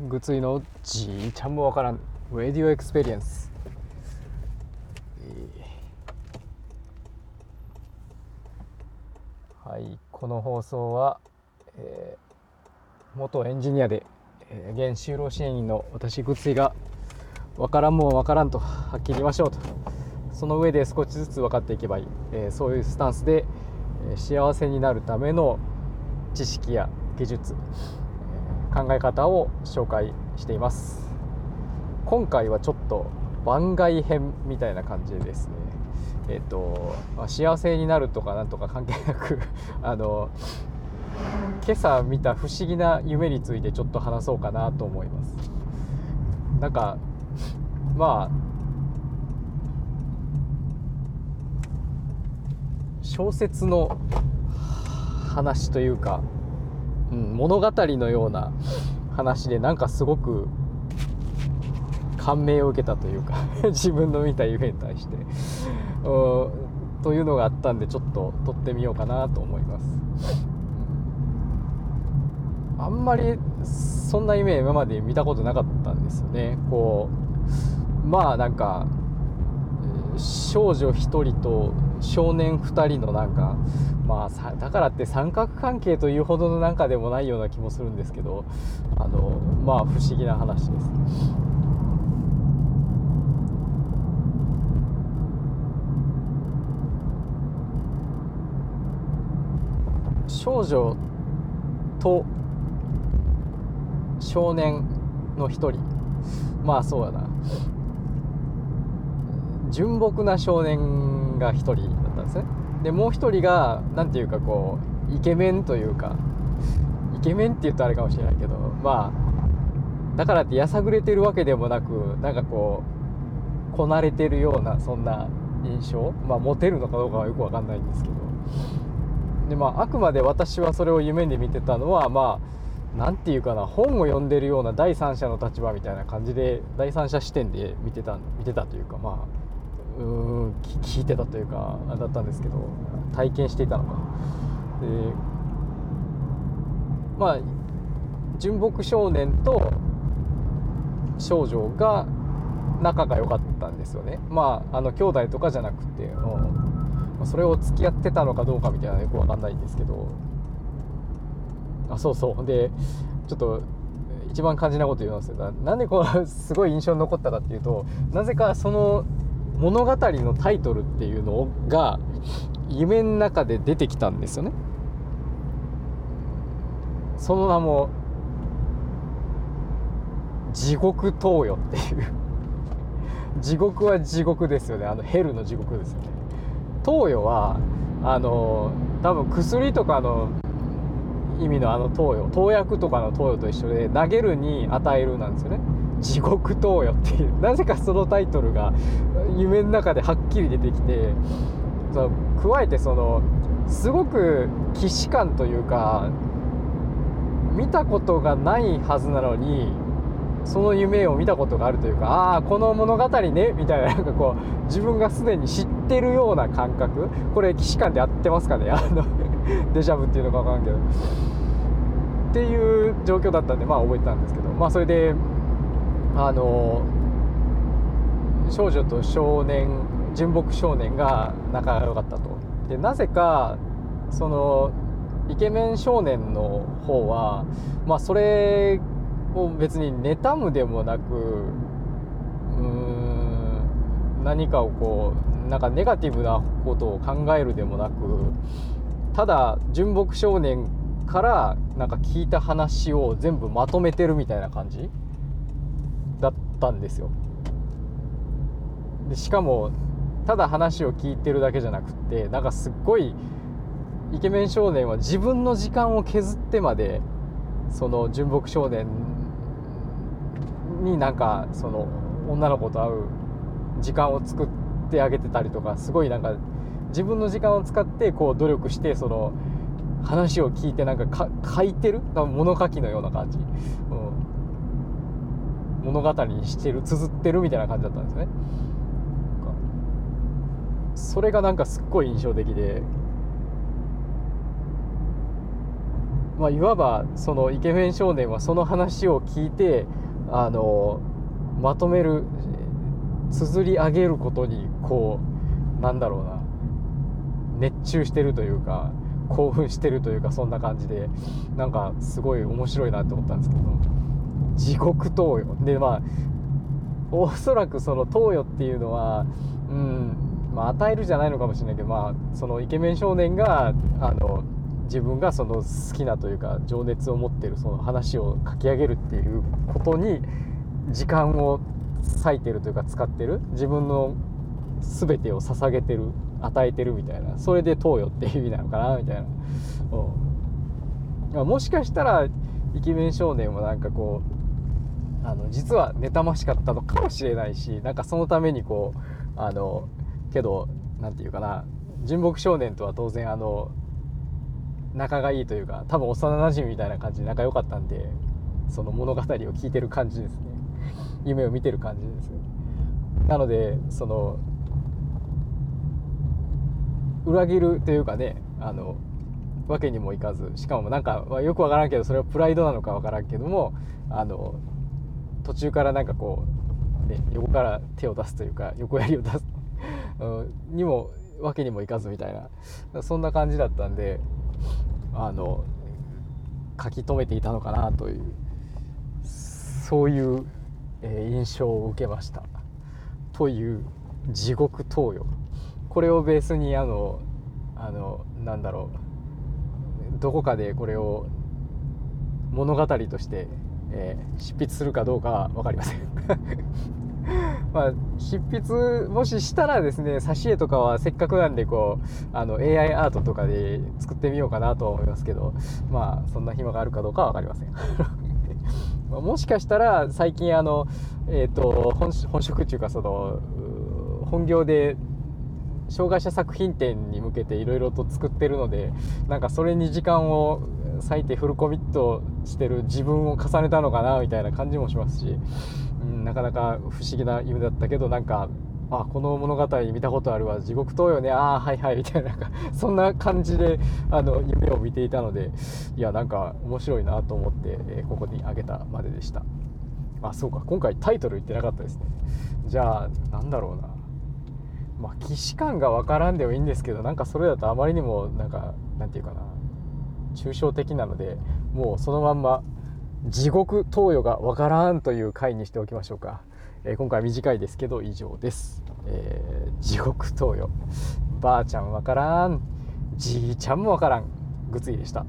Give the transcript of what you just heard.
グツイのじいちゃんもわからん。 Radio Experience はいこの放送は、えー、元エンジニアで、えー、現就労支援員の私グツイが分からんもん分からんとはっきり言いましょうと。その上で少しずつ分かっていけばいい、えー、そういうスタンスで、え幸せになるための知識や技術、考え方を紹介しています。今回はちょっと番外編みたいな感じですね。えっ、と、まあ、幸せになるとかなんとか関係なく あの今朝見た不思議な夢についてちょっと話そうかなと思います。なんかまあ小説の話というか、物語のような話でなんかすごく感銘を受けたというか 自分の見た夢に対してというのがあったんでちょっと撮ってみようかなと思います。あんまりそんな夢今まで見たことなかったんですよね。こうまあなんか少女1人と少年2人のなんかまあだからって三角関係というほどのなんかでもないような気もするんですけどあのまあ不思議な話です。少女と少年の一人まあそうやな純朴な少年が1人だったんですね。でもう1人が何ていうかこうイケメンというかイケメンって言うとあれかもしれないけどまあだからってやさぐれてるわけでもなくなんかこうこなれてるようなそんな印象まあモテるのかどうかはよく分かんないんですけど。でまああくまで私はそれを夢で見てたのはまあ何て言うかな本を読んでるような第三者の立場みたいな感じで第三者視点で見てた見てたというかまあ聞いてたというかだったんですけど体験していたのか。でまあ純朴少年と少女が仲が良かったんですよね。まああの兄弟とかじゃなくてそれを付き合ってたのかどうかみたいなのよく分かんないんですけど。あそうそう。でちょっと一番肝心なこと言いますよ。なんでこのすごい印象に残ったかっていうとなぜかその物語のタイトルっていうのが夢の中で出てきたんですよね。その名も地獄投与っていう。地獄は地獄ですよね。あのヘルの地獄ですよね。投与はあの多分薬とかの意味のあの投与投薬とかの投与と一緒で投げるに与えるなんですよね。地獄投与っていう なぜかそのタイトルが夢の中ではっきり出てきてその加えてそのすごく既視感というか見たことがないはずなのにその夢を見たことがあるというかああこの物語ねみたいななんかこう自分がすでに知ってるような感覚。これ既視感でやってますかね？あのデジャブっていうのか分からんけど。っていう状況だったんでまあ覚えてたんですけど。まあそれであの少女と少年純朴少年が仲が良かったと。でなぜかそのイケメン少年の方はまあそれを別に妬むでもなくうーん何かをこうなんかネガティブなことを考えるでもなくただ純朴少年からなんか聞いた話を全部まとめてるみたいな感じ。ったんですよ。でしかもただ話を聞いてるだけじゃなくってなんかすっごいイケメン少年は自分の時間を削ってまでその純朴少年になんかその女の子と会う時間を作ってあげてたりとかすごいなんか自分の時間を使ってこう努力してその話を聞いてなんか書いてる？物書きのような感じ、うん。物語にしてる綴ってるみたいな感じだったんですね。それがなんかすっごい印象的で。まあ、いわばそのイケメン少年はその話を聞いてあのまとめる綴り上げることにこうなんだろうな。熱中してるというか興奮してるというかそんな感じでなんかすごい面白いなって思ったんですけど。地獄投与。でまあおそらくその投与っていうのはうんまあ与えるじゃないのかもしれないけどまあそのイケメン少年があの自分がその好きなというか情熱を持ってるその話を書き上げるっていうことに時間を割いてるというか使ってる自分の全てを捧げてる与えてるみたいなそれで投与っていう意味なのかなみたいな、うん、もしかしたらイケメン少年はなんかこうあの実は妬ましかったのかもしれないしなんかそのためにこうあのけど何て言うかな純木少年とは当然あの仲がいいというか多分幼なじみみたいな感じで仲良かったんでその物語を聞いてる感じですね。夢を見てる感じですなのでその裏切るというかねあのわけにもいかずしかもなんか、まあ、よくわからんけどそれはプライドなのかわからんけどもあの途中からなんかこう、ね、横から手を出すというか横槍を出すにもわけにもいかずみたいなそんな感じだったんであの書き留めていたのかなというそういう、えー、印象を受けました。という地獄投与。これをベースにあのあのなんだろう。どこかでこれを物語として、えー、執筆するかどうかは分かりません。まあ、執筆もししたらですね挿絵とかはせっかくなんでこうあの AI アートとかで作ってみようかなと思いますけどまあそんな暇があるかどうかは分かりません。もしかしたら最近あの、えーと、本本職っていうかその本業で障害者作品展に向けていろいろと作ってるのでなんかそれに時間を割いてフルコミットしてる自分を重ねたのかなみたいな感じもしますしうん、なかなか不思議な夢だったけどなんかあこの物語見たことあるわ地獄島よねああはいはいみたいなそんな感じであの夢を見ていたのでいやなんか面白いなと思って、えー、ここにあげたまででした。あそうか今回タイトル言ってなかったですね。じゃあなんだろうな。まあ既視感がわからんでもいいんですけどなんかそれだとあまりにもなんかなんていうかな抽象的なのでもうそのまんま地獄投与がわからんという回にしておきましょうか、えー、今回短いですけど以上です、えー、地獄投与。ばあちゃんわからん。じいちゃんもわからん。ぐついでした。